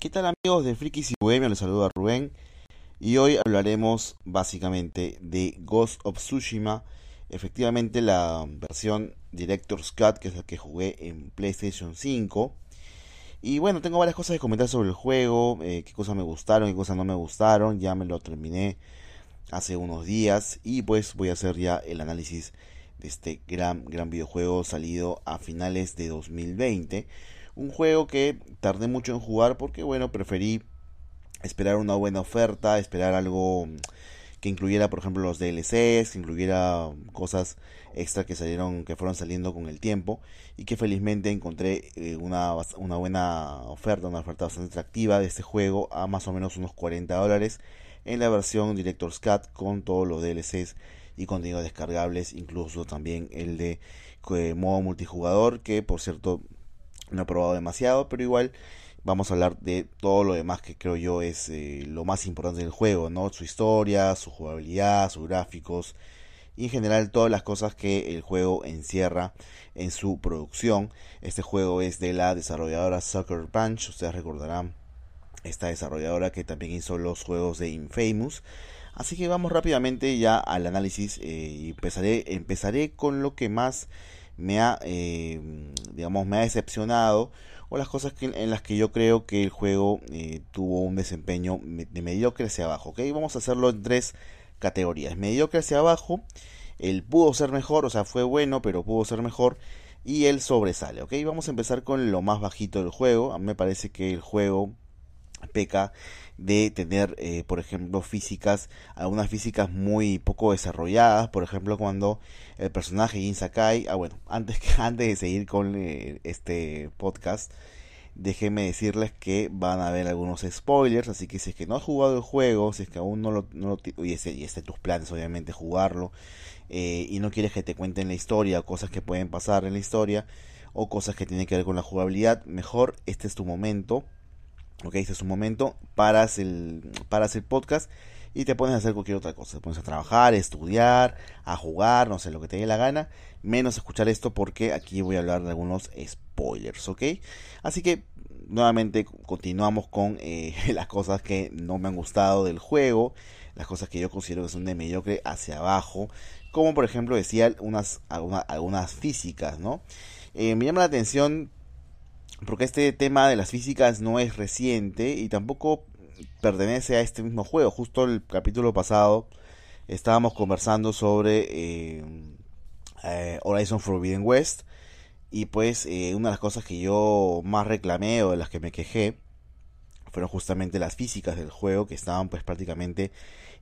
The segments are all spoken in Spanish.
¿Qué tal amigos de Frikis y Bohemia? Les saluda Rubén y hoy hablaremos básicamente de Ghost of Tsushima, efectivamente la versión Director's Cut que es la que jugué en PlayStation 5. Y bueno, tengo varias cosas que comentar sobre el juego, eh, qué cosas me gustaron, qué cosas no me gustaron, ya me lo terminé hace unos días y pues voy a hacer ya el análisis de este gran, gran videojuego salido a finales de 2020 un juego que tardé mucho en jugar porque, bueno, preferí esperar una buena oferta, esperar algo que incluyera, por ejemplo, los DLCs, incluyera cosas extra que salieron, que fueron saliendo con el tiempo y que felizmente encontré eh, una, una buena oferta, una oferta bastante atractiva de este juego a más o menos unos 40 dólares en la versión Director's Cut con todos los DLCs y contenidos descargables, incluso también el de eh, modo multijugador que por cierto no he probado demasiado, pero igual vamos a hablar de todo lo demás que creo yo es eh, lo más importante del juego, ¿no? Su historia, su jugabilidad, sus gráficos y en general todas las cosas que el juego encierra en su producción. Este juego es de la desarrolladora Sucker Punch, ustedes recordarán esta desarrolladora que también hizo los juegos de Infamous. Así que vamos rápidamente ya al análisis eh, y empezaré, empezaré con lo que más me ha, eh, digamos, me ha decepcionado o las cosas en las que yo creo que el juego eh, tuvo un desempeño de mediocre hacia abajo. ¿ok? Vamos a hacerlo en tres categorías. Mediocre hacia abajo, el pudo ser mejor, o sea, fue bueno, pero pudo ser mejor. Y el sobresale, ¿ok? Vamos a empezar con lo más bajito del juego. A mí me parece que el juego peca de tener, eh, por ejemplo, físicas, algunas físicas muy poco desarrolladas, por ejemplo, cuando el personaje Jin Sakai, ah bueno, antes, antes de seguir con eh, este podcast, déjenme decirles que van a haber algunos spoilers, así que si es que no has jugado el juego, si es que aún no lo, no lo y, ese, y este tus planes obviamente jugarlo, eh, y no quieres que te cuenten la historia, cosas que pueden pasar en la historia, o cosas que tienen que ver con la jugabilidad, mejor este es tu momento Ok, este es un momento, paras el, paras el podcast y te pones a hacer cualquier otra cosa. Te pones a trabajar, a estudiar, a jugar, no sé, lo que te dé la gana. Menos escuchar esto porque aquí voy a hablar de algunos spoilers, ¿ok? Así que nuevamente continuamos con eh, las cosas que no me han gustado del juego. Las cosas que yo considero que son de mediocre hacia abajo. Como por ejemplo decía unas, algunas, físicas, ¿no? Eh, me llama la atención porque este tema de las físicas no es reciente y tampoco pertenece a este mismo juego. Justo el capítulo pasado estábamos conversando sobre eh, eh, Horizon Forbidden West y pues eh, una de las cosas que yo más reclamé o de las que me quejé fueron justamente las físicas del juego que estaban pues prácticamente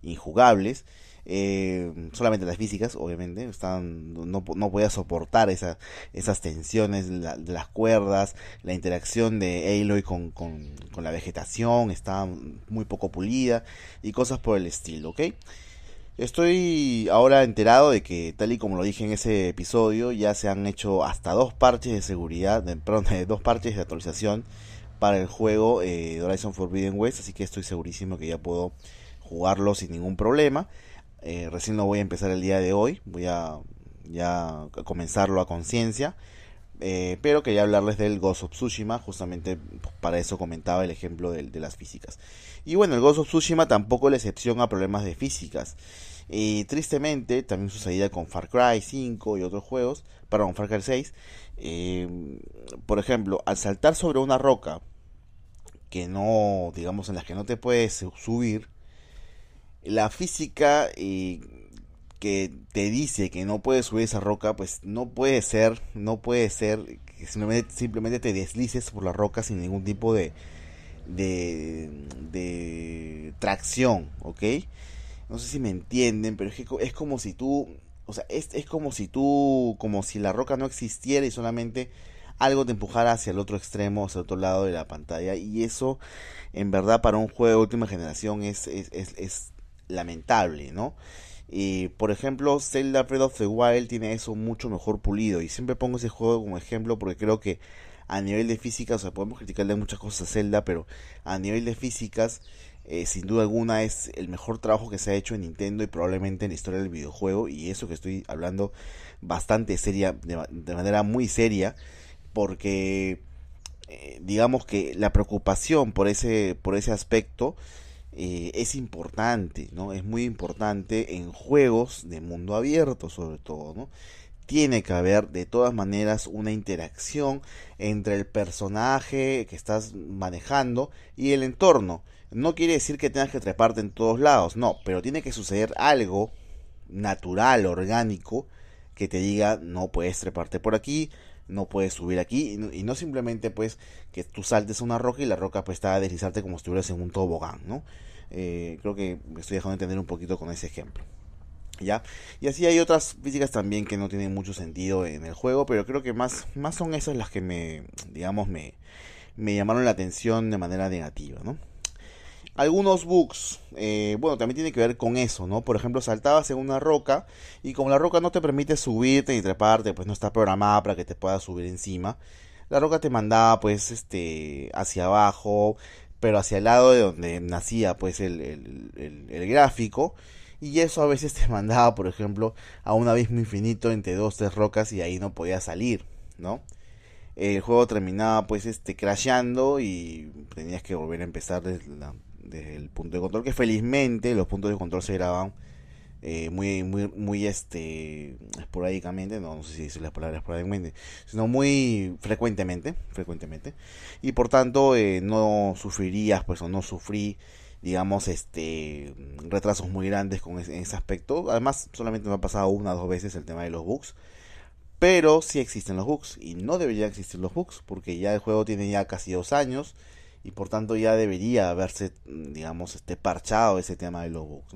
injugables eh, solamente las físicas, obviamente, están, no, no podía soportar esa, esas tensiones de, las cuerdas, la interacción de Aloy con, con, con, la vegetación estaba muy poco pulida y cosas por el estilo, ¿ok? Estoy ahora enterado de que, tal y como lo dije en ese episodio, ya se han hecho hasta dos parches de seguridad, de, perdón, dos parches de actualización para el juego eh, Horizon Forbidden West, así que estoy segurísimo que ya puedo jugarlo sin ningún problema. Eh, recién lo voy a empezar el día de hoy, voy a ya comenzarlo a conciencia. Eh, pero quería hablarles del Ghost of Tsushima, justamente para eso comentaba el ejemplo de, las físicas. Y bueno, el Ghost of Tsushima tampoco es excepción a problemas de físicas. Y tristemente, también sucedía con Far Cry 5 y otros juegos, perdón, Far Cry 6. Eh, por ejemplo, al saltar sobre una roca que no, digamos, en las que no te puedes subir, la física eh, que te dice que no puedes subir esa roca, pues no puede ser, no puede ser que simplemente, te deslices por la roca sin ningún tipo de, de, tracción, ¿ok? No sé si me entienden, pero es que es como si tú, o sea, es, es como si tú, como si la roca no existiera y solamente algo te empujara hacia el otro extremo, hacia el otro lado de la pantalla. Y eso, en verdad, para un juego de última generación es, es, es lamentable, ¿no? Y por ejemplo, Zelda Breath of the Wild tiene eso mucho mejor pulido. Y siempre pongo ese juego como ejemplo porque creo que a nivel de física, o sea, podemos criticarle muchas cosas a Zelda, pero a nivel de físicas, eh, sin duda alguna es el mejor trabajo que se ha hecho en Nintendo y probablemente en la historia del videojuego. Y eso que estoy hablando bastante seria, de, manera muy seria, porque eh, digamos que la preocupación por ese, por ese aspecto eh, es importante, ¿no? Es muy importante en juegos de mundo abierto, sobre todo, ¿no? Tiene que haber de todas maneras una interacción entre el personaje que estás manejando y el entorno. No quiere decir que tengas que treparte en todos lados, no, pero tiene que suceder algo natural, orgánico, que te diga no puedes treparte por aquí, no puedes subir aquí y no, simplemente pues que tú saltes una roca y la roca pues está a deslizarte como si estuvieras en un tobogán, ¿no? Eh, creo que me estoy dejando entender un poquito con ese ejemplo. ¿Ya? Y así hay otras físicas también que no tienen mucho sentido en el juego, pero creo que más, más son esas las que me, digamos, me, me llamaron la atención de manera negativa, ¿no? algunos bugs, eh, bueno, también tiene que ver con eso, ¿no? Por ejemplo, saltabas en una roca y como la roca no te permite subirte ni treparte, pues no está programada para que te puedas subir encima. La roca te mandaba, pues, este, hacia abajo, pero hacia el lado de donde nacía, pues, el, el, gráfico. Y eso a veces te mandaba, por ejemplo, a un abismo infinito entre dos, tres rocas y ahí no podías salir, ¿no? El juego terminaba, pues, este, crashando y tenías que volver a empezar desde la desde el punto de control, que felizmente los puntos de control se graban eh, muy, muy, muy este, esporádicamente, no, no sé si dice las palabras esporádicamente, sino muy frecuentemente, frecuentemente, y por tanto eh, no sufrirías, pues, o no sufrí, digamos, este, retrasos muy grandes con ese, en ese aspecto. Además, solamente me ha pasado una o dos veces el tema de los bugs. Pero sí existen los bugs y no deberían existir los bugs porque ya el juego tiene ya casi dos años y por tanto ya debería haberse, digamos, este parchado ese tema de los bugs.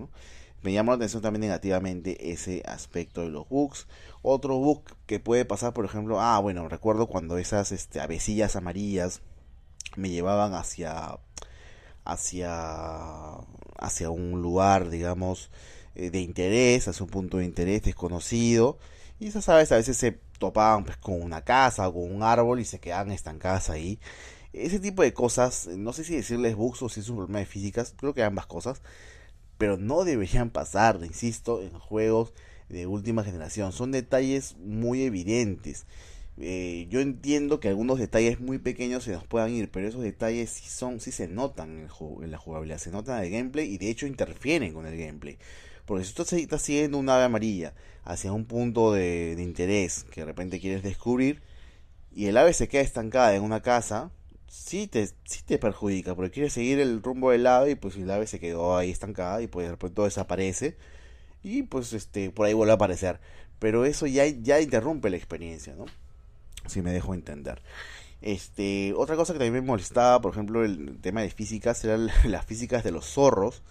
Me llamó la atención también negativamente ese aspecto de los bugs. Otro bug que puede pasar, por ejemplo, ah, bueno, recuerdo cuando esas este, avecillas amarillas me llevaban hacia hacia hacia un lugar, digamos, eh, de interés, hacia un punto de interés desconocido. Y esas aves a veces se topaban pues, con una casa o con un árbol y se quedaban estancadas ahí. Ese tipo de cosas, no sé si decirles bugs o si es un problema de físicas, creo que ambas cosas, pero no deberían pasar, insisto, en juegos de última generación. Son detalles muy evidentes. Eh, yo entiendo que algunos detalles muy pequeños se nos puedan ir, pero esos detalles sí son, sí se notan en, la jugabilidad, se notan en el gameplay y de hecho interfieren con el gameplay. Porque si tú estás siguiendo una ave amarilla hacia un punto de interés que de repente quieres descubrir y el ave se queda estancada en una casa, sí te, sí te perjudica, porque quieres seguir el rumbo del ave y pues el ave se quedó ahí estancada y pues de repente desaparece y pues este por ahí vuelve a aparecer. Pero eso ya, ya interrumpe la experiencia, ¿no? Si me dejo entender. Este, otra cosa que también me molestaba, por ejemplo, el tema de físicas, eran las físicas de los zorros.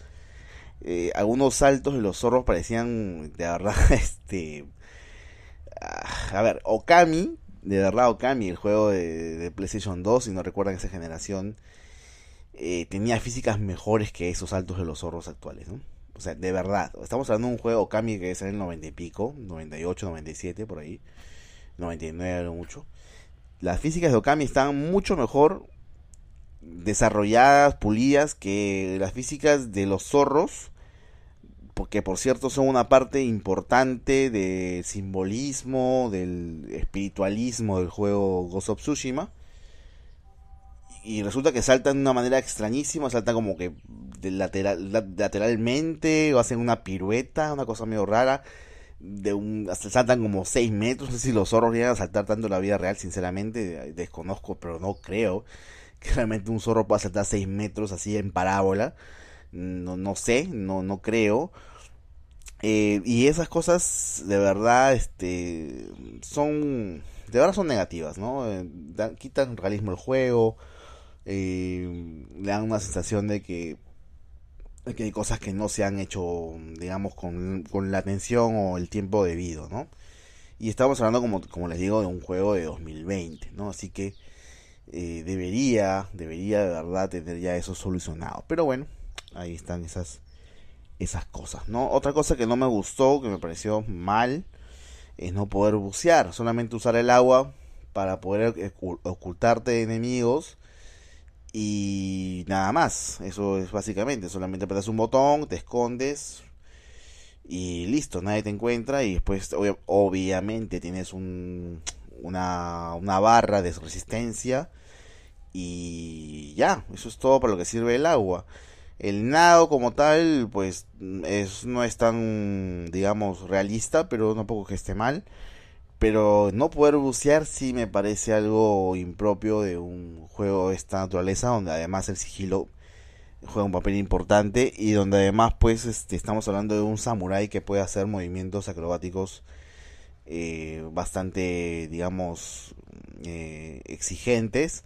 Eh, algunos saltos de los zorros parecían, de verdad, este... Ah, a ver, Okami de verdad Okami, el juego de, PlayStation 2, si no recuerdan esa generación, eh, tenía físicas mejores que esos saltos de los zorros actuales, ¿no? O sea, de verdad, estamos hablando de un juego Okami que es en el 90 y pico, 98, 97, por ahí, 99 mucho. Las físicas de Okami están mucho mejor desarrolladas, pulidas que las físicas de los zorros que por cierto son una parte importante del simbolismo, del espiritualismo del juego Ghost of Tsushima. Y resulta que saltan de una manera extrañísima, saltan como que lateral, lateralmente o hacen una pirueta, una cosa medio rara. De un, saltan como 6 metros, no sé si los zorros llegan a saltar tanto en la vida real, sinceramente, desconozco, pero no creo que realmente un zorro pueda saltar 6 metros así en parábola. No, no sé, no, no creo. Eh, y esas cosas de verdad este son de verdad son negativas no eh, quitan realismo al juego eh, le dan una sensación de que, que hay cosas que no se han hecho digamos con, con la atención o el tiempo debido no y estamos hablando como, como les digo de un juego de 2020 no así que debería debería de verdad tener ya eso solucionado. Pero bueno ahí están esas esas cosas, ¿no? Otra cosa que no me gustó, que me pareció mal, es no poder bucear, solamente usar el agua para poder ocultarte de enemigos y nada más. Eso es básicamente, solamente apretas un botón, te escondes y listo, nadie te encuentra y después obviamente tienes un, una, una barra de resistencia Y ya, eso es todo para lo que sirve el agua. El nado como tal, pues es, no es tan, digamos, realista, pero tampoco que esté mal. Pero no poder bucear sí me parece algo impropio de un juego de esta naturaleza, donde además el sigilo juega un papel importante y donde además pues este, estamos hablando de un samurái que puede hacer movimientos acrobáticos eh, bastante, digamos, eh, exigentes.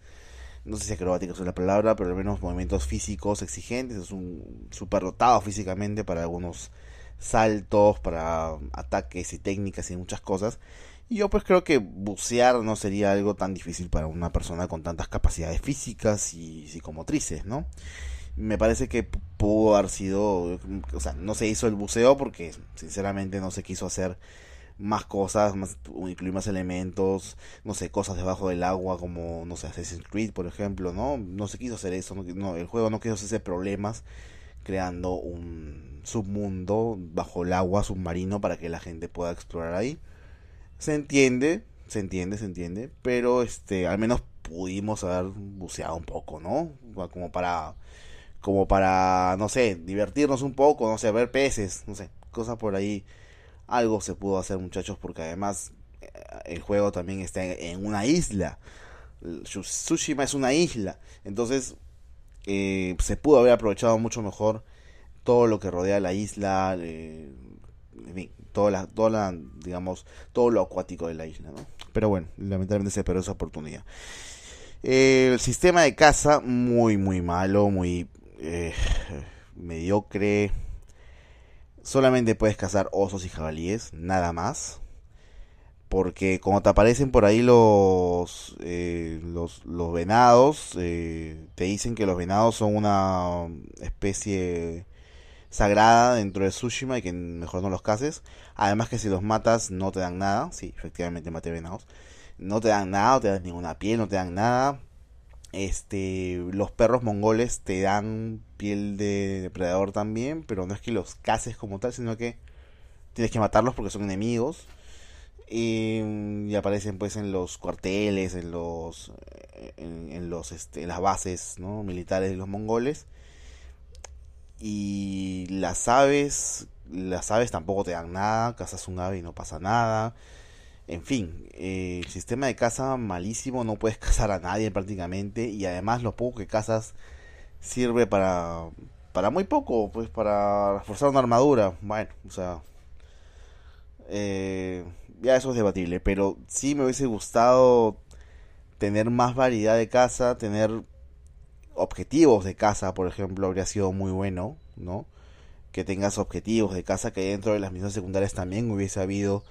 No sé si acrobáticos es la palabra, pero al menos movimientos físicos exigentes. Es un super dotado físicamente para algunos saltos, para ataques y técnicas y muchas cosas. Y yo pues creo que bucear no sería algo tan difícil para una persona con tantas capacidades físicas y psicomotrices, ¿no? Me parece que pudo haber sido, o sea, no se hizo el buceo porque sinceramente no se quiso hacer más cosas, más, incluir más elementos, no sé, cosas debajo del agua como, no sé, Assassin's Creed, por ejemplo, ¿no? No se quiso hacer eso, no, el juego no quiso hacerse problemas creando un submundo bajo el agua submarino para que la gente pueda explorar ahí. Se entiende, se entiende, se entiende, pero este, al menos pudimos haber buceado un poco, ¿no? Como para como para, no sé, divertirnos un poco, no sé, ver peces, no sé, cosas por ahí algo se pudo hacer muchachos porque además eh, el juego también está en una isla. Tsushima es una isla. Entonces eh, se pudo haber aprovechado mucho mejor todo lo que rodea la isla. Eh, en fin, toda la, toda digamos, todo lo acuático de la isla. Pero bueno, lamentablemente se perdió esa oportunidad. el sistema de caza muy, muy malo, muy mediocre solamente puedes cazar osos y jabalíes, nada más. Porque como te aparecen por ahí los, eh, los, los, venados, eh, te dicen que los venados son una especie sagrada dentro de Tsushima y que mejor no los cases. Además que si los matas no te dan nada. Sí, efectivamente maté venados. No te dan nada, no te dan ninguna piel, no te dan nada. Este, los perros mongoles te dan piel de depredador también, pero no es que los cases como tal, sino que tienes que matarlos porque son enemigos. Y, aparecen pues en los cuarteles, en los en, los este, en las bases ¿no? militares de los mongoles. Y las aves, las aves tampoco te dan nada, cazas un ave y no pasa nada. En fin, eh, el sistema de caza malísimo, no puedes cazar a nadie prácticamente y además lo poco que cazas sirve para para muy poco, pues para reforzar una armadura. Bueno, o sea, eh, ya eso es debatible, pero sí me hubiese gustado tener más variedad de caza, tener objetivos de caza, por ejemplo, habría sido muy bueno, ¿no? Que tengas objetivos de caza que dentro de las misiones secundarias también hubiese habido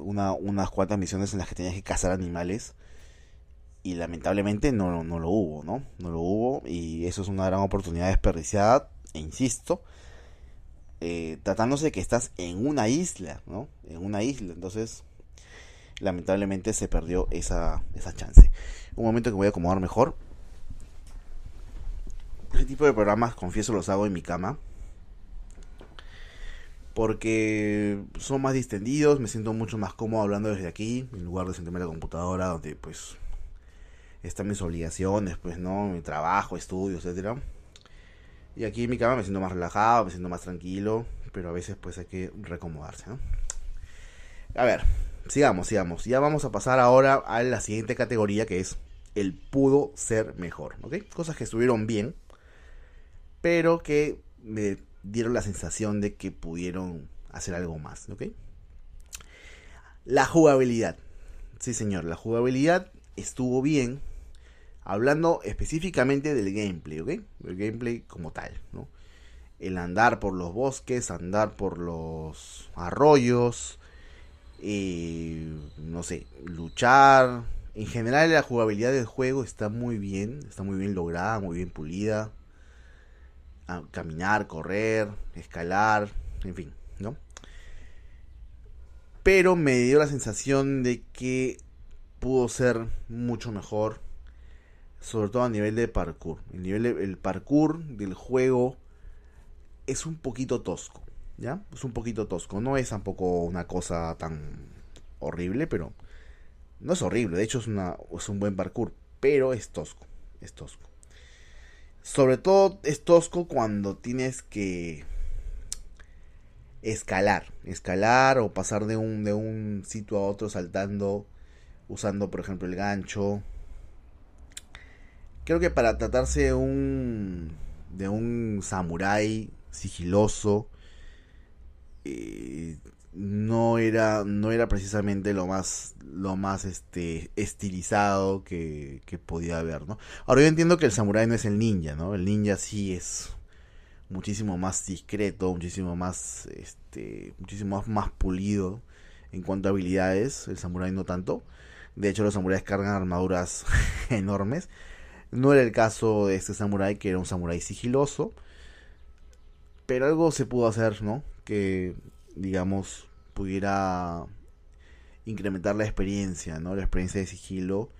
una, unas cuantas misiones en las que tenías que cazar animales y lamentablemente no, no lo hubo, ¿no? No lo hubo y eso es una gran oportunidad desperdiciada, e insisto, eh, tratándose de que estás en una isla, ¿no? En una isla, entonces lamentablemente se perdió esa, esa chance. Un momento que voy a acomodar mejor. Ese tipo de programas, confieso, los hago en mi cama porque son más distendidos, me siento mucho más cómodo hablando desde aquí, en lugar de sentarme en la computadora, donde pues están mis obligaciones, pues no, mi trabajo, estudio, etcétera. Y aquí en mi cama me siento más relajado, me siento más tranquilo, pero a veces pues hay que recomodarse, ¿no? A ver, sigamos, sigamos. Ya vamos a pasar ahora a la siguiente categoría que es el pudo ser mejor, ¿ok? Cosas que estuvieron bien, pero que me dieron la sensación de que pudieron hacer algo más. La jugabilidad. Sí, señor, la jugabilidad estuvo bien. Hablando específicamente del gameplay, ¿ok? El gameplay como tal, ¿no? El andar por los bosques, andar por los arroyos, eh, no sé, luchar. En general la jugabilidad del juego está muy bien, está muy bien lograda, muy bien pulida caminar, correr, escalar, en fin, ¿no? Pero me dio la sensación de que pudo ser mucho mejor, sobre todo a nivel de parkour. El nivel el parkour del juego es un poquito tosco, ¿ya? Es un poquito tosco, no es tampoco una cosa tan horrible, pero no es horrible, de hecho es, una, es un buen parkour, pero es tosco, es tosco. Sobre todo es tosco cuando tienes que escalar, escalar o pasar de un, de un sitio a otro saltando, usando por ejemplo el gancho. Creo que para tratarse de un, de un samurái sigiloso, eh, no era no era precisamente lo más lo más este estilizado que, que podía haber no ahora yo entiendo que el samurái no es el ninja no el ninja sí es muchísimo más discreto muchísimo más este muchísimo más, pulido en cuanto a habilidades. El samurái no tanto. De hecho los samuráis cargan armaduras enormes. No era el caso de este samurái que era un samurái sigiloso. Pero algo se pudo hacer no que digamos, pudiera incrementar la experiencia, ¿no? La experiencia de sigilo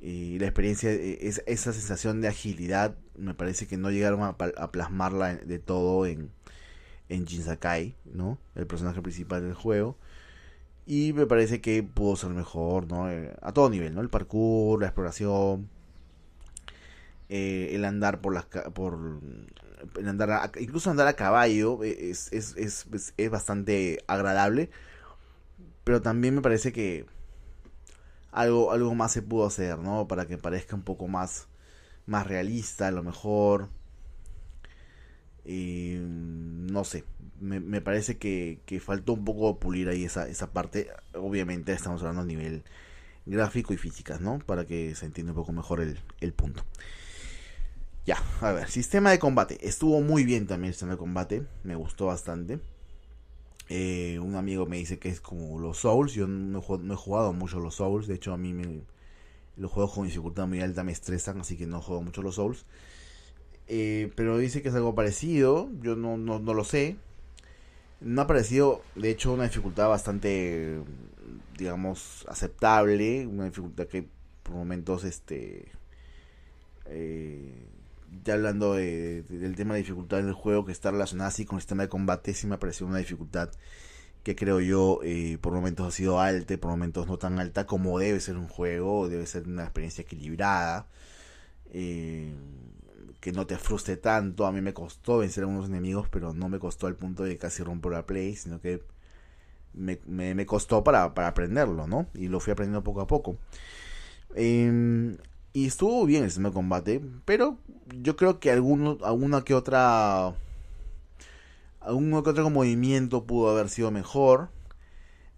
y la experiencia, e, esa sensación de agilidad, me parece que no llegaron a, plasmarla de todo en, en ¿no? El personaje principal del juego. Y me parece que pudo ser mejor, ¿no? Eh, a todo nivel, ¿no? El parkour, la exploración, eh, el andar por las por andar incluso andar a caballo es, es, es, es, bastante agradable. Pero también me parece que algo algo más se pudo hacer no para que parezca un poco más más realista a lo mejor. Y no sé me, me parece que, que, faltó un poco pulir ahí esa, esa parte. Obviamente estamos hablando a nivel gráfico y físicas no para que se entienda un poco mejor el, el punto ya, a ver, sistema de combate. Estuvo muy bien también el sistema de combate. Me gustó bastante. Eh, un amigo me dice que es como los Souls. Yo no, he jugado mucho los Souls. De hecho, a mí me, los juegos con dificultad muy alta me estresan. Así que no juego mucho los Souls. Eh, pero dice que es algo parecido. Yo no, no, no lo sé. No ha parecido, de hecho, una dificultad bastante, digamos, aceptable. Una dificultad que por momentos, este... Eh, ya hablando de, del tema de dificultad en el juego que está relacionada así con el sistema de combate, sí me pareció una dificultad que creo yo eh, por momentos ha sido alta, por momentos no tan alta como debe ser un juego, debe ser una experiencia equilibrada, eh, que no te frustre tanto. A mí me costó vencer a unos enemigos, pero no me costó al punto de casi romper la play, sino que me, me, costó para, para aprenderlo, ¿no? Y lo fui aprendiendo poco a poco. Eh, y estuvo bien el de combate, pero yo creo que alguno, alguna que otra algún que otro movimiento pudo haber sido mejor.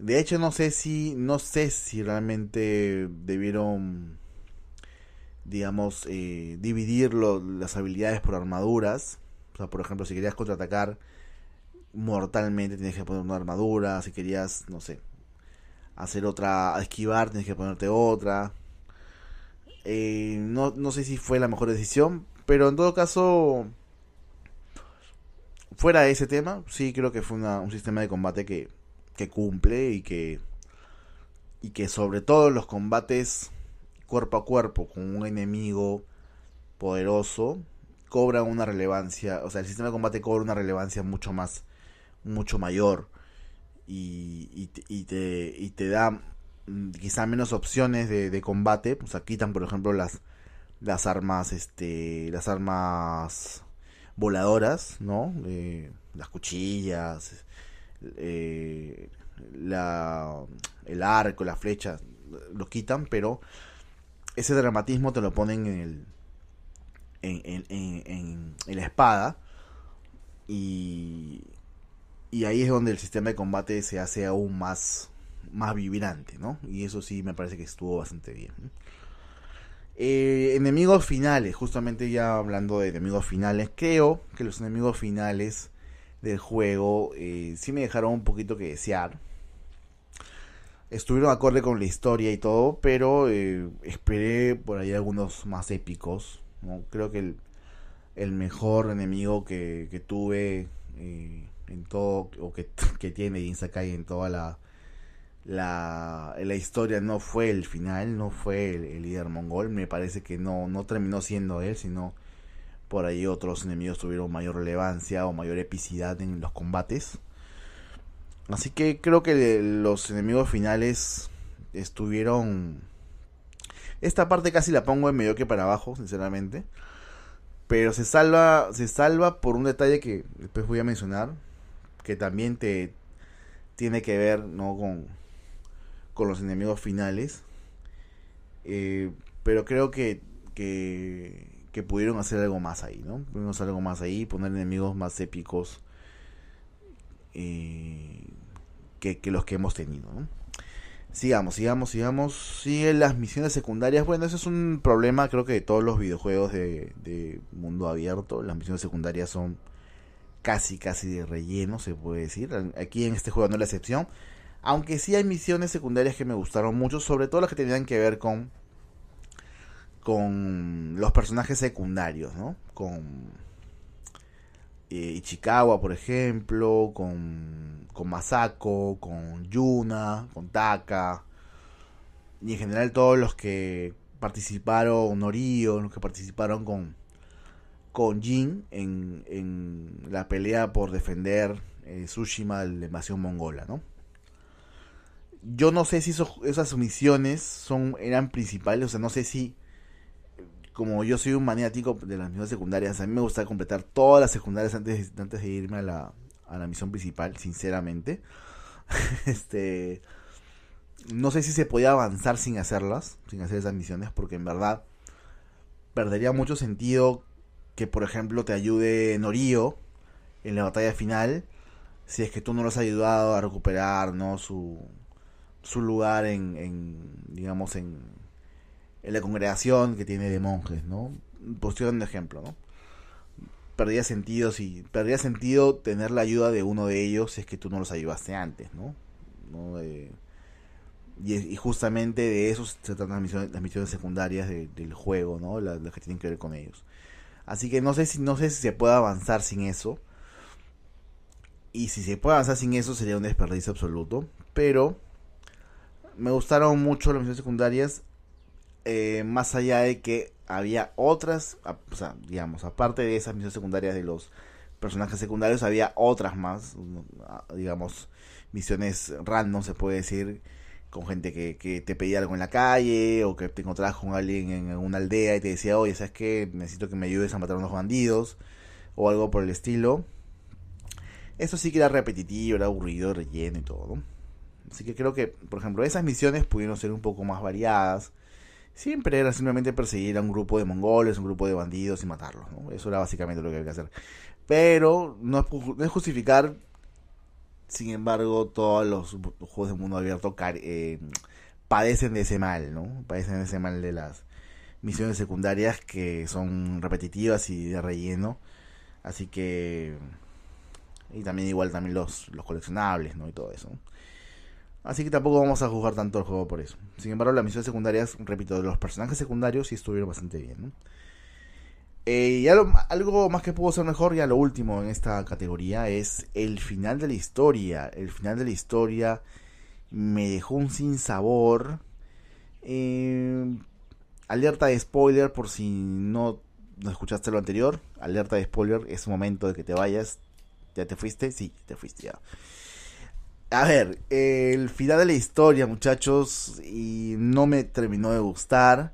De hecho, no sé si no sé si realmente debieron digamos eh, dividir las habilidades por armaduras. O sea, por ejemplo, si querías contraatacar mortalmente tienes que poner una armadura, si querías, no sé, hacer otra, esquivar tienes que ponerte otra. Eh, no, no sé si fue la mejor decisión, pero en todo caso, fuera de ese tema, sí creo que fue un sistema de combate que, que cumple y que, y que sobre todo los combates cuerpo a cuerpo con un enemigo poderoso, cobra una relevancia, o sea, el sistema de combate cobra una relevancia mucho más, mucho mayor y, y, y te, y te da quizá menos opciones de, combate. O sea, quitan, por ejemplo, las, las armas, este, las armas voladoras, ¿no? Eh, las cuchillas, eh, la, el arco, las flechas, lo quitan, pero ese dramatismo te lo ponen en el en, en, en, en la espada y, y ahí es donde el sistema de combate se hace aún más más vibrante, ¿no? Y eso sí me parece que estuvo bastante bien. Eh, enemigos finales, justamente ya hablando de enemigos finales, creo que los enemigos finales del juego eh, sí me dejaron un poquito que desear. Estuvieron acorde con la historia y todo, pero eh, esperé por ahí algunos más épicos. Creo que el, mejor enemigo que, que tuve en todo, o que, que tiene Insakai en toda la, la, la historia no fue el final, no fue el, líder mongol, me parece que no, no terminó siendo él, sino por ahí otros enemigos tuvieron mayor relevancia o mayor epicidad en los combates. Así que creo que los enemigos finales estuvieron Esta parte casi la pongo en medio que para abajo, sinceramente. Pero se salva, se salva por un detalle que después voy a mencionar, que también te tiene que ver ¿no? con, con los enemigos finales. Eh, pero creo que, que, pudieron hacer algo más ahí, ¿no? Pudieron hacer algo más ahí, poner enemigos más épicos eh, que, que, los que hemos tenido, ¿no? Sigamos, sigamos, sigamos. Siguen las misiones secundarias. Bueno, ese es un problema creo que de todos los videojuegos de, de mundo abierto. Las misiones secundarias son casi, casi de relleno, se puede decir. Aquí en este juego no es la excepción. Aunque sí hay misiones secundarias que me gustaron mucho, sobre todo las que tenían que ver con con los personajes secundarios, ¿no? Con eh, Ichikawa, por ejemplo, con, con Masako, con Yuna, con Taka, y en general todos los que participaron, Norio, los que participaron con, con Jin en, en la pelea por defender eh, Tsushima de la invasión mongola, ¿no? Yo no sé si esas misiones son, eran principales, o sea, no sé si como yo soy un maniático de las misiones secundarias, a mí me gusta completar todas las secundarias antes, antes de irme a la, a la misión principal, sinceramente. este no sé si se podía avanzar sin hacerlas, sin hacer esas misiones, porque en verdad perdería mucho sentido que, por ejemplo, te ayude Norio en la batalla final, si es que tú no lo has ayudado a recuperar, ¿no? Su, su lugar en, digamos, en, en la congregación que tiene de monjes, ¿no? Posición de ejemplo, ¿no? Perdía sentido si perdía sentido tener la ayuda de uno de ellos si es que tú no los ayudaste antes, ¿no? y, justamente de eso se tratan las misiones, las misiones secundarias del juego, ¿no? Las, que tienen que ver con ellos. Así que no sé si no sé si se puede avanzar sin eso. Y si se puede avanzar sin eso sería un desperdicio absoluto. Pero me gustaron mucho las misiones secundarias. Eh, más allá de que había otras, o sea, digamos, aparte de esas misiones secundarias de los personajes secundarios, había otras más, digamos, misiones random, se puede decir, con gente que, que te pedía algo en la calle o que te encontrabas con alguien en una aldea y te decía, oye, ¿sabes qué? Necesito que me ayudes a matar a unos bandidos o algo por el estilo. Eso sí que era repetitivo, era aburrido, relleno y todo. Así que creo que, por ejemplo, esas misiones pudieron ser un poco más variadas siempre era simplemente perseguir a un grupo de mongoles, un grupo de bandidos y matarlos. Eso era básicamente lo que había que hacer. Pero no es, justificar, sin embargo, todos los juegos de mundo abierto eh, padecen de ese mal, ¿no? Padecen de ese mal de las misiones secundarias que son repetitivas y de relleno. Así que... Y también igual también los, los coleccionables, ¿no? Y todo eso. Así que tampoco vamos a jugar tanto el juego por eso. Sin embargo, las misiones secundarias, repito, de los personajes secundarios sí estuvieron bastante bien. Eh, y algo, más que pudo ser mejor, ya lo último en esta categoría, es el final de la historia. El final de la historia me dejó un sin sabor. Eh, alerta de spoiler por si no, no escuchaste lo anterior. Alerta de spoiler, es momento de que te vayas. ¿Ya te fuiste? Sí, te fuiste ya. A ver, el final de la historia, muchachos, y no me terminó de gustar.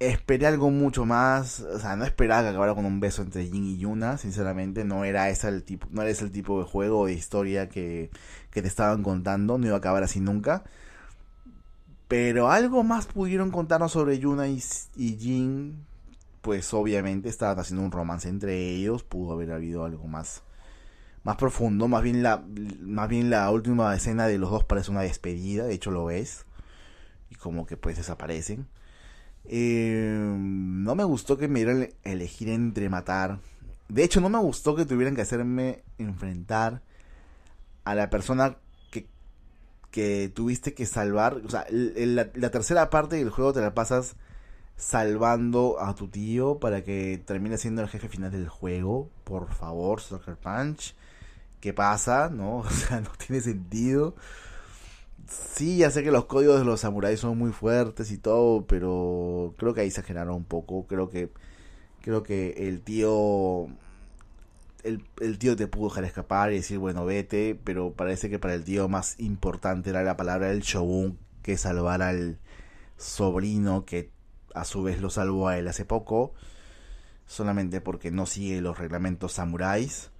Esperé algo mucho más, o sea, no esperaba que acabara con un beso entre Jin y Yuna, sinceramente, no era ese el tipo, no era ese el tipo de juego o de historia que, que te estaban contando, no iba a acabar así nunca. Pero algo más pudieron contarnos sobre Yuna y, y Jin, pues obviamente estaban haciendo un romance entre ellos, pudo haber habido algo más más profundo, más bien la más bien la última escena de los dos parece una despedida, de hecho lo es y como que pues desaparecen. Eh, no me gustó que me dieran elegir entre matar. De hecho no me gustó que tuvieran que hacerme enfrentar a la persona que, que tuviste que salvar. O sea, la, la tercera parte del juego te la pasas salvando a tu tío para que termine siendo el jefe final del juego. Por favor, Soccer Punch qué pasa, ¿no? O sea, no tiene sentido. Sí, ya sé que los códigos de los samuráis son muy fuertes y todo, pero creo que ahí exageraron un poco. Creo que creo que el tío el, el, tío te pudo dejar escapar y decir, bueno, vete, pero parece que para el tío más importante era la palabra del shogun que salvar al, sobrino que a su vez lo salvó a él hace poco, solamente porque no sigue los reglamentos samuráis.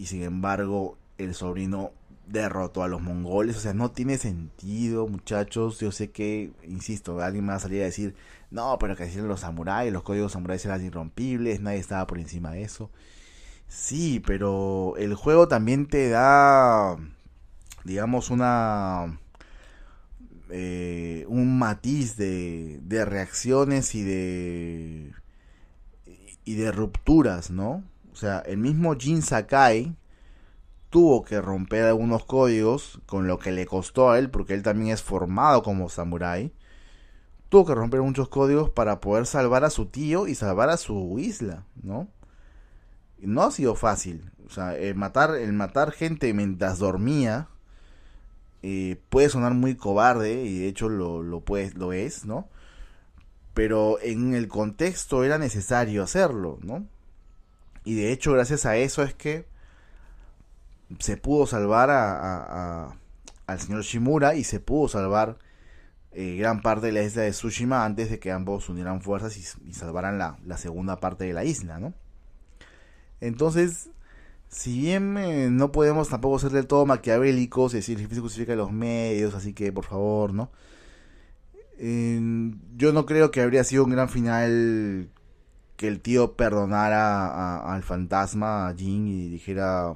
Y sin embargo, el sobrino derrotó a los mongoles. O sea, no tiene sentido, muchachos. Yo sé que, insisto, alguien me va a salir a decir, no, pero que decían los samuráis, los códigos samuráis eran irrompibles, nadie estaba por encima de eso. Sí, pero el juego también te da, digamos, una... Eh, un matiz de, de reacciones y de y de rupturas, ¿no? Sea, el mismo Jin Sakai tuvo que romper algunos códigos, con lo que le costó a él, porque él también es formado como samurái. Tuvo que romper muchos códigos para poder salvar a su tío y salvar a su isla, ¿no? no ha sido fácil. O sea, el matar, el matar gente mientras dormía eh, puede sonar muy cobarde y de hecho lo, lo, puede, lo es, ¿no? Pero en el contexto era necesario hacerlo, ¿no? Y de hecho gracias a eso es que se pudo salvar a, al señor Shimura y se pudo salvar eh, gran parte de la isla de Tsushima antes de que ambos unieran fuerzas y, salvaran la, la, segunda parte de la isla, ¿no? Entonces, si bien eh, no podemos tampoco ser del todo maquiavélicos, es decir, el justifica los medios, así que por favor, ¿no? yo no creo que habría sido un gran final que el tío perdonara al fantasma, a Jin, y dijera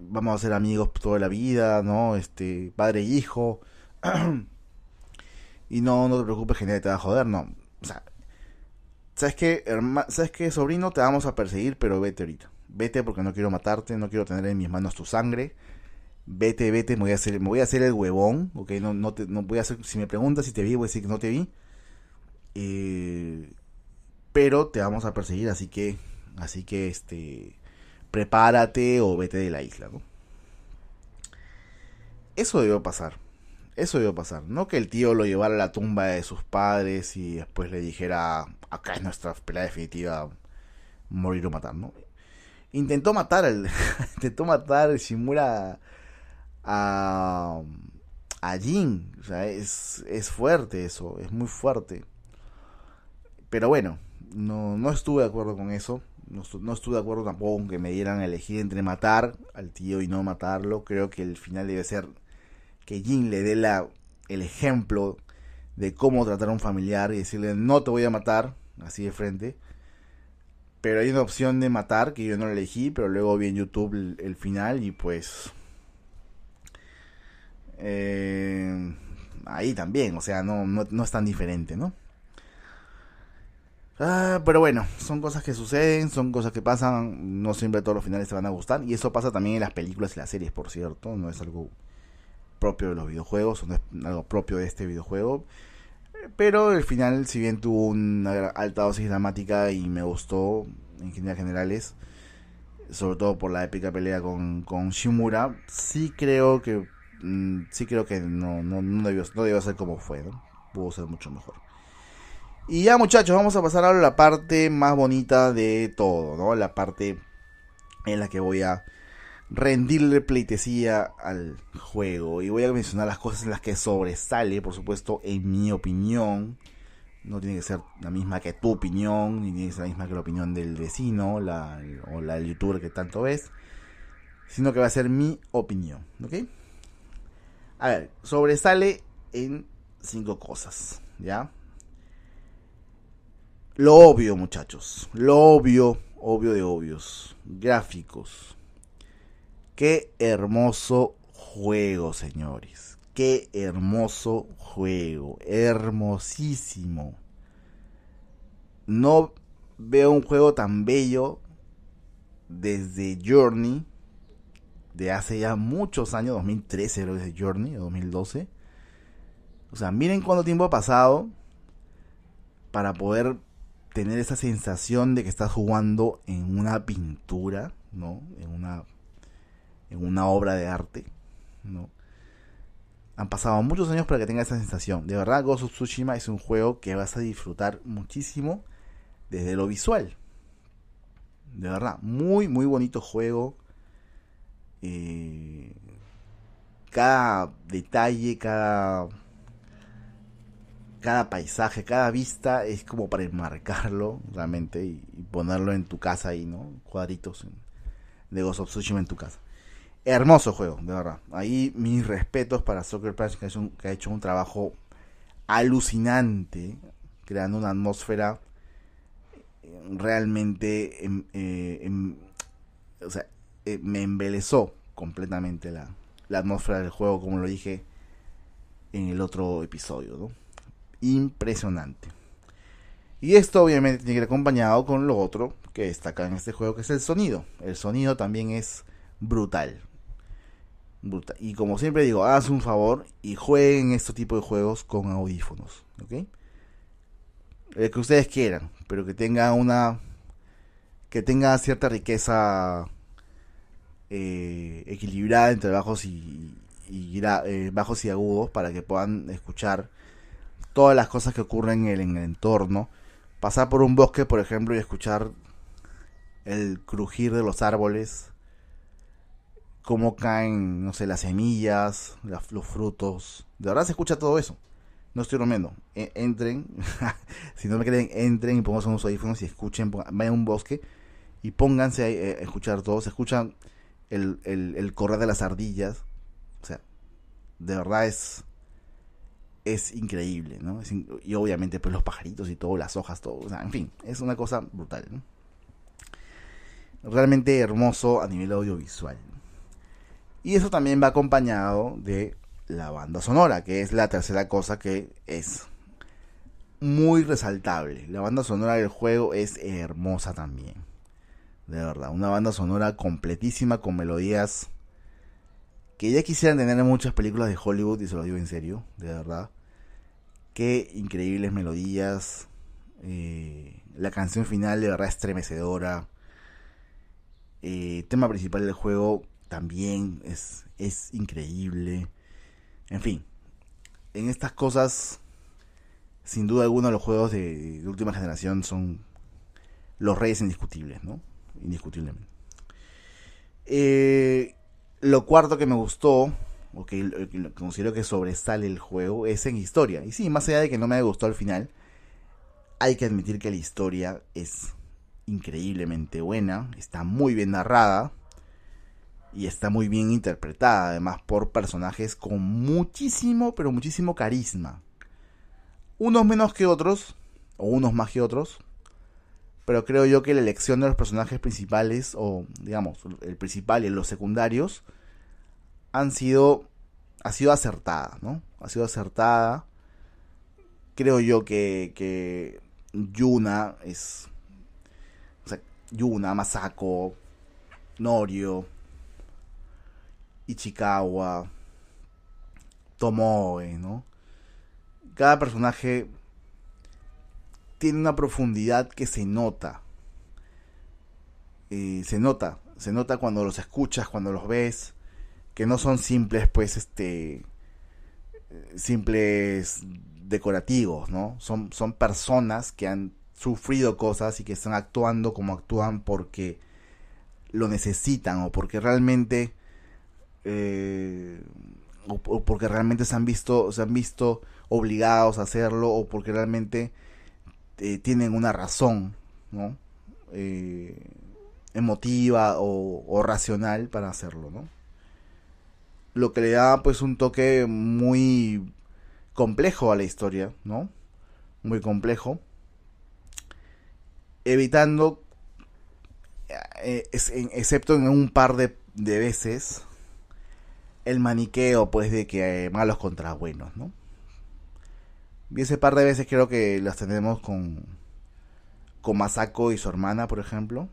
vamos a ser amigos toda la vida, ¿no? Este, padre e hijo. y no, no te preocupes, que nadie te va a joder, no. O sea, ¿sabes qué, ¿sabes qué, sobrino? Te vamos a perseguir, pero vete ahorita. Vete porque no quiero matarte, no quiero tener en mis manos tu sangre. Vete, vete, me voy a hacer, voy a hacer el huevón, ok, no, no, te, no voy a hacer, si me preguntas si te vi, voy a decir que no te vi. Eh, pero te vamos a perseguir, así que, así que, este, prepárate o vete de la isla, ¿no? Eso debió pasar. Eso debió pasar. No que el tío lo llevara a la tumba de sus padres y después le dijera, acá es nuestra pelea definitiva, morir o matar, ¿no? Intentó matar al... intentó matar Shimura a... a Jin. O sea, es, es fuerte eso, es muy fuerte. Pero bueno, no, no estuve de acuerdo con eso. No, estuve de acuerdo tampoco con que me dieran a elegir entre matar al tío y no matarlo. Creo que el final debe ser que Jin le dé la, el ejemplo de cómo tratar a un familiar y decirle no te voy a matar, así de frente. Pero hay una opción de matar que yo no elegí, pero luego vi en YouTube el, final y pues... Eh, ahí también, o sea, no, no, no es tan diferente, ¿no? Ah, pero bueno, son cosas que suceden, son cosas que pasan, no siempre todos los finales te van a gustar y eso pasa también en las películas y las series, por cierto, no es algo propio de los videojuegos, no es algo propio de este videojuego, pero el final, si bien tuvo una alta dosis dramática y me gustó en general generales, sobre todo por la épica pelea con, con Shimura, sí creo que mm, sí creo que no, no, no, debió, no debió ser como fue, pudo ser mucho mejor. Y ya muchachos, vamos a pasar a la parte más bonita de todo, ¿no? La parte en la que voy a rendirle pleitesía al juego. Y voy a mencionar las cosas en las que sobresale, por supuesto, en mi opinión. No tiene que ser la misma que tu opinión, ni tiene que ser la misma que la opinión del vecino la, o la youtuber que tanto ves. Sino que va a ser mi opinión, ¿ok? A ver, sobresale en cinco cosas, ¿ya? Lo obvio, muchachos. Lo obvio, obvio de obvios. Gráficos. Qué hermoso juego, señores. Qué hermoso juego. Hermosísimo. No veo un juego tan bello desde Journey. De hace ya muchos años, 2013 creo que es Journey, o 2012. O sea, miren cuánto tiempo ha pasado para poder tener esa sensación de que estás jugando en una pintura, ¿no? En una, en una obra de arte, ¿no? Han pasado muchos años para que tengas esa sensación. De verdad, Ghost of Tsushima es un juego que vas a disfrutar muchísimo desde lo visual. De verdad, muy, muy bonito juego. Eh, cada detalle, cada cada paisaje, cada vista es como para enmarcarlo realmente y, ponerlo en tu casa ahí, ¿no? Cuadritos de Ghost of Tsushima en tu casa. Hermoso juego, de verdad. Ahí mis respetos para Soccer Punch que, que ha hecho un trabajo alucinante, creando una atmósfera realmente em, eh, em, o sea, eh, me embelezó completamente la, la atmósfera del juego, como lo dije en el otro episodio, ¿no? Impresionante. Y esto obviamente tiene que ir acompañado con lo otro que destaca en este juego, que es el sonido. El sonido también es brutal. brutal. Y como siempre digo, haz un favor y jueguen este tipo de juegos con audífonos. ¿Ok? El que ustedes quieran, pero que tenga una. que tenga cierta riqueza eh, equilibrada entre bajos y, eh, bajos y agudos para que puedan escuchar todas las cosas que ocurren en el, entorno. Pasar por un bosque, por ejemplo, y escuchar el crujir de los árboles, cómo caen, no sé, las semillas, los frutos. De verdad se escucha todo eso. No estoy bromeando. E, entren, si no me creen, entren y pónganse unos audífonos y escuchen, vayan a un bosque y pónganse a, eh, escuchar todo. Se escuchan el, el, correr de las ardillas. O sea, de verdad es es increíble, ¿no? y obviamente pues los pajaritos y todo, las hojas, todo, o sea, en fin, es una cosa brutal, Realmente hermoso a nivel audiovisual. Y eso también va acompañado de la banda sonora, que es la tercera cosa que es muy resaltable. La banda sonora del juego es hermosa también de verdad. Una banda sonora completísima con melodías que ya quisieran tener en muchas películas de Hollywood, y se lo digo en serio, de verdad. Qué increíbles melodías. Eh, la canción final de verdad estremecedora. Eh, tema principal del juego también es, es increíble. En fin, en estas cosas, sin duda alguna los juegos de, última generación son los reyes indiscutibles, ¿no? indiscutiblemente. Eh, lo cuarto que me gustó, o que, considero que sobresale el juego, es en historia. Y sí, más allá de que no me haya gustado al final, hay que admitir que la historia es increíblemente buena, está muy bien narrada y está muy bien interpretada, además por personajes con muchísimo, pero muchísimo carisma. Unos menos que otros, o unos más que otros, pero creo yo que la elección de los personajes principales, o digamos, el principal y los secundarios, han sido, ha sido acertada, ¿no? Ha sido acertada. Creo yo que, que Yuna es, o sea, Yuna, Masako, Norio, Ichikawa, Tomoe, ¿no? Cada personaje tiene una profundidad que se nota. Eh, se nota, se nota cuando los escuchas, cuando los ves, que no son simples, pues, este, simples decorativos, ¿no? Son, son personas que han sufrido cosas y que están actuando como actúan porque lo necesitan o porque realmente eh, o, porque realmente se han visto se han visto obligados a hacerlo o porque realmente eh, tienen una razón, ¿no? Eh, emotiva o, racional para hacerlo, ¿no? Lo que le da pues un toque muy complejo a la historia, ¿no? Muy complejo. Evitando, eh, excepto en un par de, de veces, el maniqueo pues de que malos contra buenos, ¿no? Vi ese par de veces creo que las tenemos con, con Masako y su hermana, por ejemplo.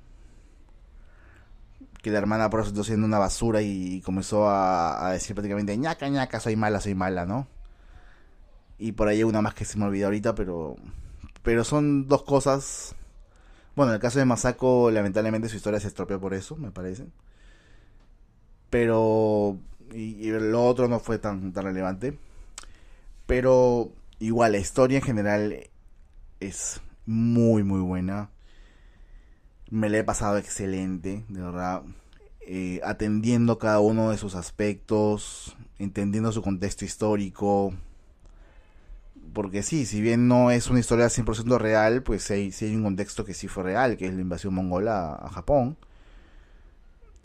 Que la hermana por eso siendo una basura y, comenzó a, decir prácticamente ñaca ñaca, soy mala, soy mala, ¿no? Y por ahí una más que se me olvidó ahorita, pero. Pero son dos cosas. Bueno, en el caso de Masako, lamentablemente su historia se estropeó por eso, me parece. Pero. Y lo otro no fue tan, tan relevante. Pero Igual, la historia en general es muy, muy buena. Me la he pasado excelente, de verdad. Eh, atendiendo cada uno de sus aspectos, entendiendo su contexto histórico, porque sí, si bien no es una historia 100% real, pues sí hay, un contexto que sí fue real, que es la invasión mongola a, Japón.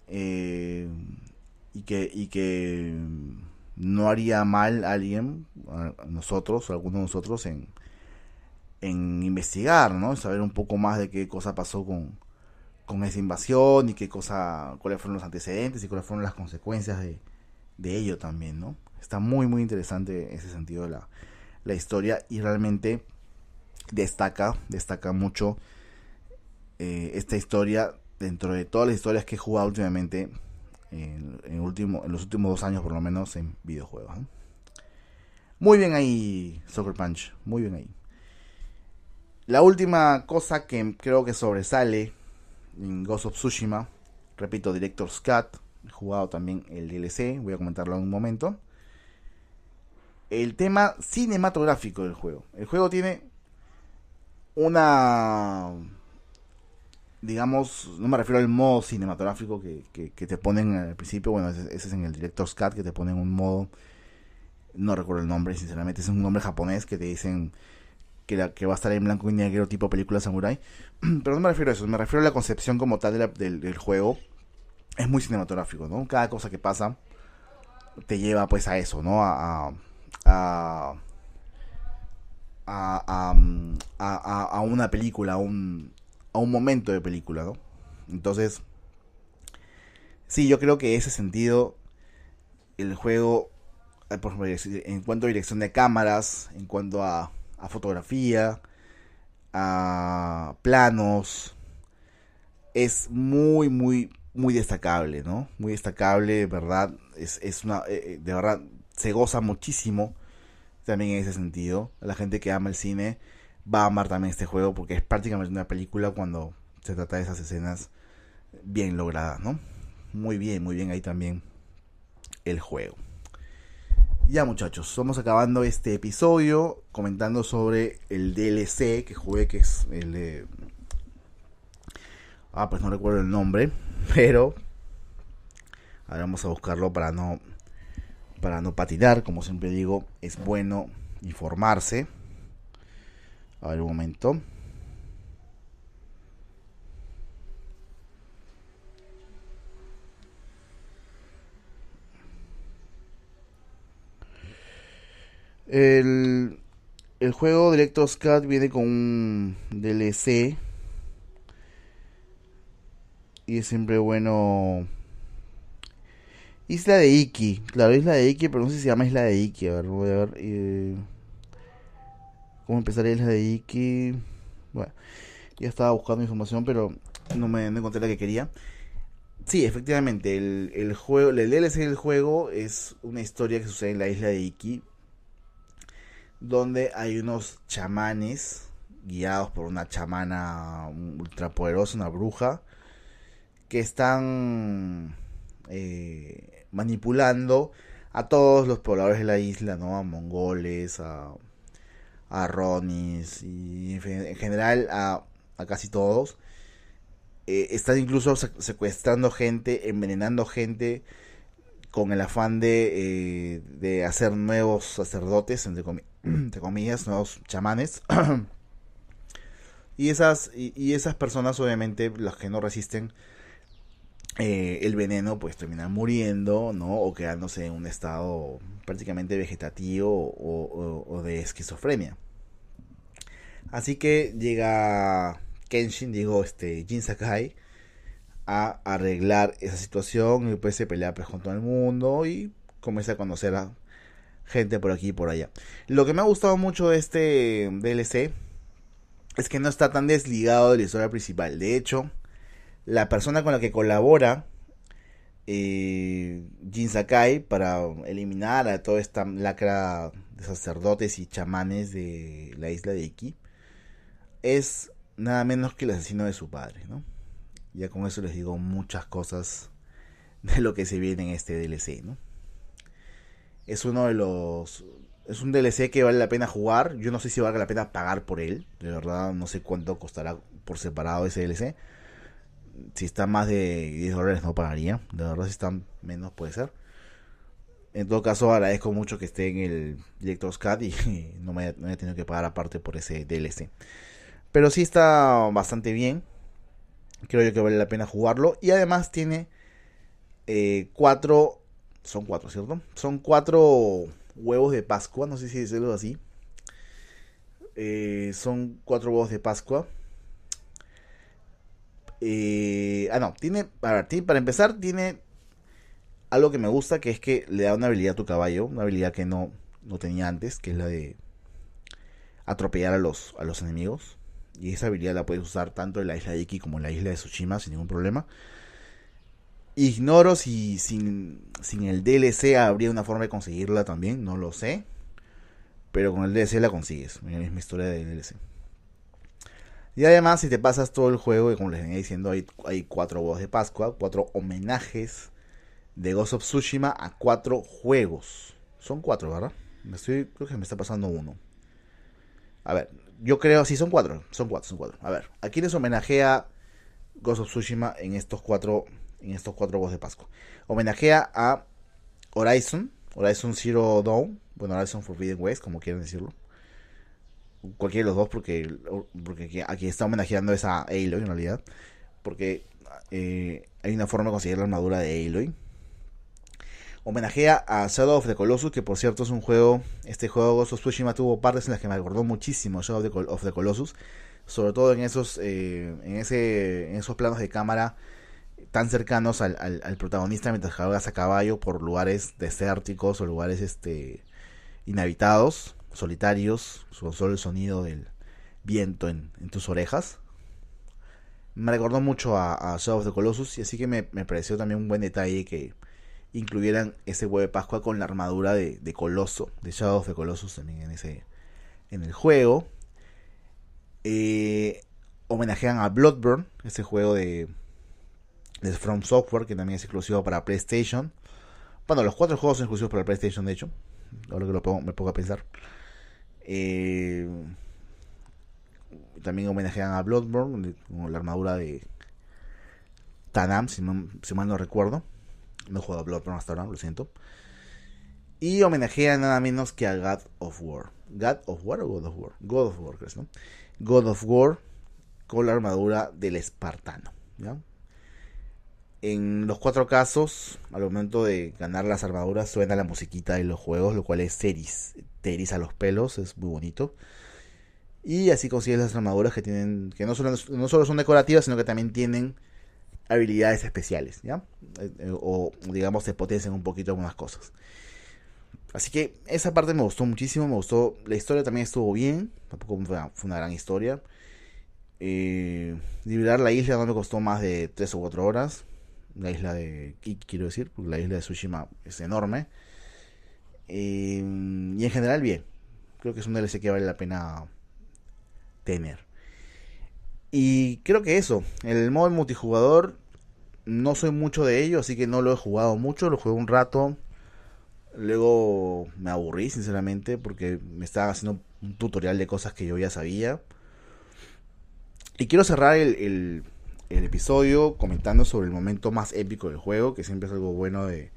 Eh, y, que, y que no haría mal a alguien, a nosotros, a algunos de nosotros, en, en investigar, ¿no? Saber un poco más de qué cosa pasó con, con esa invasión y qué cosa, cuáles fueron los antecedentes y cuáles fueron las consecuencias de, de ello también, ¿no? Está muy, muy interesante ese sentido la, la historia y realmente destaca, destaca mucho eh, esta historia dentro de todas las historias que he jugado últimamente, en, último, en los últimos dos años por lo menos en videojuegos. Muy bien ahí, Soccer Punch, muy bien ahí. La última cosa que creo que sobresale en Ghost of Tsushima, repito, Director's Cut, he jugado también el DLC, voy a comentarlo en un momento. El tema cinematográfico del juego. El juego tiene una digamos, no me refiero al modo cinematográfico que, que, te ponen al principio, bueno, ese, es en el Director's Cut, que te ponen un modo, no recuerdo el nombre, sinceramente, es un nombre japonés que te dicen que, va a estar en blanco y negro tipo película samurai, pero no me refiero a eso, me refiero a la concepción como tal del, del, juego, es muy cinematográfico, ¿no? Cada cosa que pasa te lleva pues a eso, ¿no? a a, a, a, a una película, a un, a un momento de película, ¿no? Entonces, sí, yo creo que ese sentido, el juego, eh, por ejemplo, en cuanto a dirección de cámaras, en cuanto a, a fotografía, a planos, es muy, muy, muy destacable, ¿no? Muy destacable, de verdad, es, es una, eh, eh, de verdad, se goza muchísimo también en ese sentido. La gente que ama el cine va a amar también este juego porque es prácticamente una película cuando se trata de esas escenas bien logradas, ¿no? Muy bien, muy bien ahí también el juego. Ya muchachos, vamos acabando este episodio comentando sobre el DLC que jugué, que es el de... Ah, pues no recuerdo el nombre, pero... Ahora vamos a buscarlo para no para no patinar, como siempre digo, es bueno informarse. A ver un momento. El, el juego Director's Cut viene con un DLC. Y es siempre bueno Isla de Iki, claro, Isla de Iki, pero no sé si se llama Isla de Iki. A ver, voy a ver. Eh, ¿Cómo empezaría Isla de Iki? Bueno, ya estaba buscando información, pero no me encontré la que quería. Sí, efectivamente, el, el juego, el DLC del juego es una historia que sucede en la isla de Iki, donde hay unos chamanes guiados por una chamana ultrapoderosa, una bruja, que están eh, manipulando a todos los pobladores de la isla, ¿no? A mongoles, a, a ronis y en general a, a casi todos. Eh, están incluso secuestrando gente, envenenando gente con el afán de, eh, de hacer nuevos sacerdotes, entre, comillas, nuevos chamanes. y, esas, y esas personas, obviamente, las que no resisten, eh, el veneno pues termina muriendo, ¿no? O quedándose en un estado prácticamente vegetativo o, de esquizofrenia. Así que llega Kenshin, digo, este, Jin Sakai, a arreglar esa situación y pues se pelea pues, con todo el mundo y comienza a conocer a gente por aquí y por allá. Lo que me ha gustado mucho de este DLC es que no está tan desligado de la historia principal. De hecho, la persona con la que colabora eh, Jin Sakai para eliminar a toda esta lacra de sacerdotes y chamanes de la isla de Iki es nada menos que el asesino de su padre, ¿no? Ya con eso les digo muchas cosas de lo que se viene en este DLC, ¿no? Es uno de los es un DLC que vale la pena jugar. Yo no sé si vale la pena pagar por él. De verdad, no sé cuánto costará por separado ese DLC si está más de 10 dólares no pagaría. De verdad, si está menos puede ser. En todo caso, agradezco mucho que esté en el Director's Cut y no me, no he tenido que pagar aparte por ese DLC. Pero sí está bastante bien. Creo yo que vale la pena jugarlo. Y además tiene eh, cuatro. Son cuatro, ¿cierto? Son cuatro huevos de Pascua. No sé si decirlo así. Eh, son cuatro huevos de Pascua. Eh, ah, no. Tiene. A ver, para empezar, tiene algo que me gusta. Que es que le da una habilidad a tu caballo. Una habilidad que no, no tenía antes. Que es la de atropellar a los, a los enemigos. Y esa habilidad la puedes usar tanto en la isla de Iki como en la isla de Tsushima sin ningún problema. Ignoro si sin, sin el DLC habría una forma de conseguirla también, no lo sé. Pero con el DLC la consigues, es la misma historia del DLC. Y además, si te pasas todo el juego, y como les venía diciendo, hay, cuatro huevos de Pascua, cuatro homenajes de Ghost of Tsushima a cuatro juegos. Son cuatro, ¿verdad? Me estoy, creo que me está pasando uno. A ver, yo creo, sí, son cuatro. Son cuatro, son cuatro. A ver, ¿a quiénes homenajea Ghost of Tsushima en estos cuatro, en estos cuatro voz de Pascua? Homenajea a Horizon, Horizon Zero Dawn, bueno, Horizon Forbidden West, como quieran decirlo. Cualquiera de los dos, porque, porque aquí está homenajeando es a Aloy en realidad. Porque eh, hay una forma de conseguir la armadura de Aloy homenajea a Shadow of the Colossus, que por cierto es un juego, este juego Ghost of tuvo partes en las que me acordó muchísimo Shadow of the, Colossus, sobre todo en esos, eh, en, ese, en esos planos de cámara tan cercanos al, protagonista mientras cabalgas a caballo por lugares desérticos o lugares este inhabitados, solitarios, con solo el sonido del viento en, tus orejas. Me recordó mucho a, Shadow of the Colossus y así que me pareció también un buen detalle que incluyeran ese huevo de Pascua con la armadura de, Coloso, de Shadow of the Colossus también en, ese, en el juego. Eh, homenajean a Bloodburn, ese juego de, de From Software que también es exclusivo para PlayStation. Bueno, los cuatro juegos son exclusivos para PlayStation, de hecho. Ahora que lo pongo, me pongo a pensar. Eh, también homenajean a Bloodborne con la armadura de Tanam, si mal no recuerdo. No he jugado a Bloodborne hasta ahora, lo siento. Y homenajea nada menos que a God of War. ¿God of War o God of War? God of War, ¿crees, no? God of War con la armadura del espartano. En los cuatro casos, al momento de ganar las armaduras, suena la musiquita de los juegos, lo cual es seris, te a los pelos, es muy bonito. Y así consigues las armaduras que tienen, que no solo, no solo son decorativas, sino que también tienen habilidades especiales, ¿ya? Eh, o digamos se potencian un poquito algunas cosas. Así que esa parte me gustó muchísimo, me gustó. La historia también estuvo bien, tampoco fue una, gran historia. Eh, liberar la isla no me costó más de 3 o 4 horas. La isla de quiero decir, porque la isla de Tsushima es enorme. y en general, bien. Creo que es un DLC que vale la pena tener. Y creo que eso, el modo multijugador no soy mucho de ello, así que no lo he jugado mucho, lo jugué un rato. Luego me aburrí, sinceramente, porque me estaba haciendo un tutorial de cosas que yo ya sabía. Y quiero cerrar el, episodio comentando sobre el momento más épico del juego, que siempre es algo bueno de,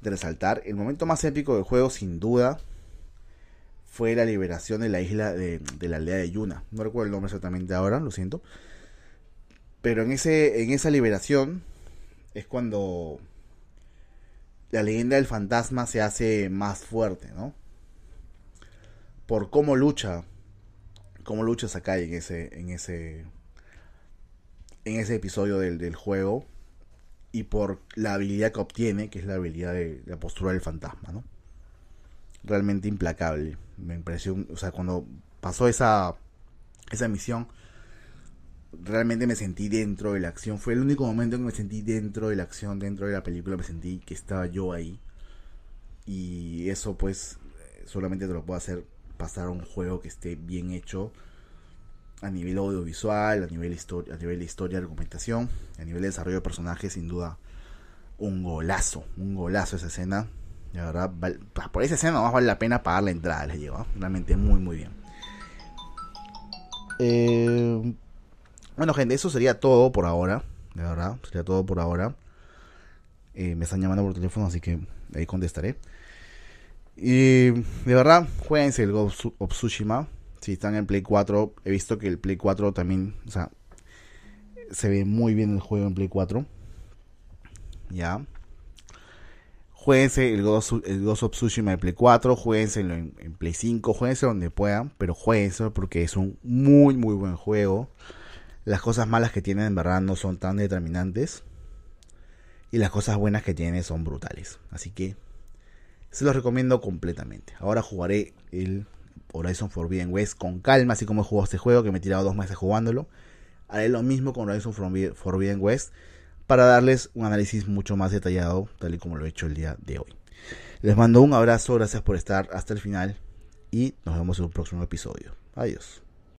de resaltar. El momento más épico del juego, sin duda, fue la liberación de la isla de, la aldea de Yuna. No recuerdo el nombre exactamente ahora, lo siento. Pero en, ese, en esa liberación es cuando la leyenda del fantasma se hace más fuerte, ¿no? Por cómo lucha, cómo lucha Sakai en ese, en ese, en ese episodio del, del juego y por la habilidad que obtiene, que es la habilidad de la postura del fantasma, ¿no? realmente implacable. Me pareció, o sea, cuando pasó esa, esa misión, realmente me sentí dentro de la acción. Fue el único momento en que me sentí dentro de la acción, dentro de la película, me sentí que estaba yo ahí. Y eso pues solamente te lo puedo hacer pasar a un juego que esté bien hecho a nivel audiovisual, a nivel, a nivel de historia, argumentación, a nivel de desarrollo de personajes, sin duda un golazo, un golazo esa escena. La verdad, por esa escena más vale la pena pagar la entrada, les digo. Realmente muy, muy bien. Eh, bueno, gente, eso sería todo por ahora. De verdad, sería todo por ahora. Eh, me están llamando por teléfono, así que ahí contestaré. Y de verdad, jueguense el Ghost of. Si están en Play 4, he visto que el Play 4 también, o sea, se ve muy bien el juego en Play 4. Ya. Jueguense el Ghost, el Ghost of Tsushima de Play 4, jueguense en, en, Play 5, jueguense donde puedan, pero jueguense porque es un muy muy buen juego. Las cosas malas que tienen en verdad no son tan determinantes. Y las cosas buenas que tiene son brutales. Así que se los recomiendo completamente. Ahora jugaré el Horizon Forbidden West con calma, así como he jugado este juego, que me he tirado dos meses jugándolo. Haré lo mismo con Horizon Forbidden West para darles un análisis mucho más detallado, tal y como lo he hecho el día de hoy. Les mando un abrazo, gracias por estar hasta el final y nos vemos en un próximo episodio. Adiós.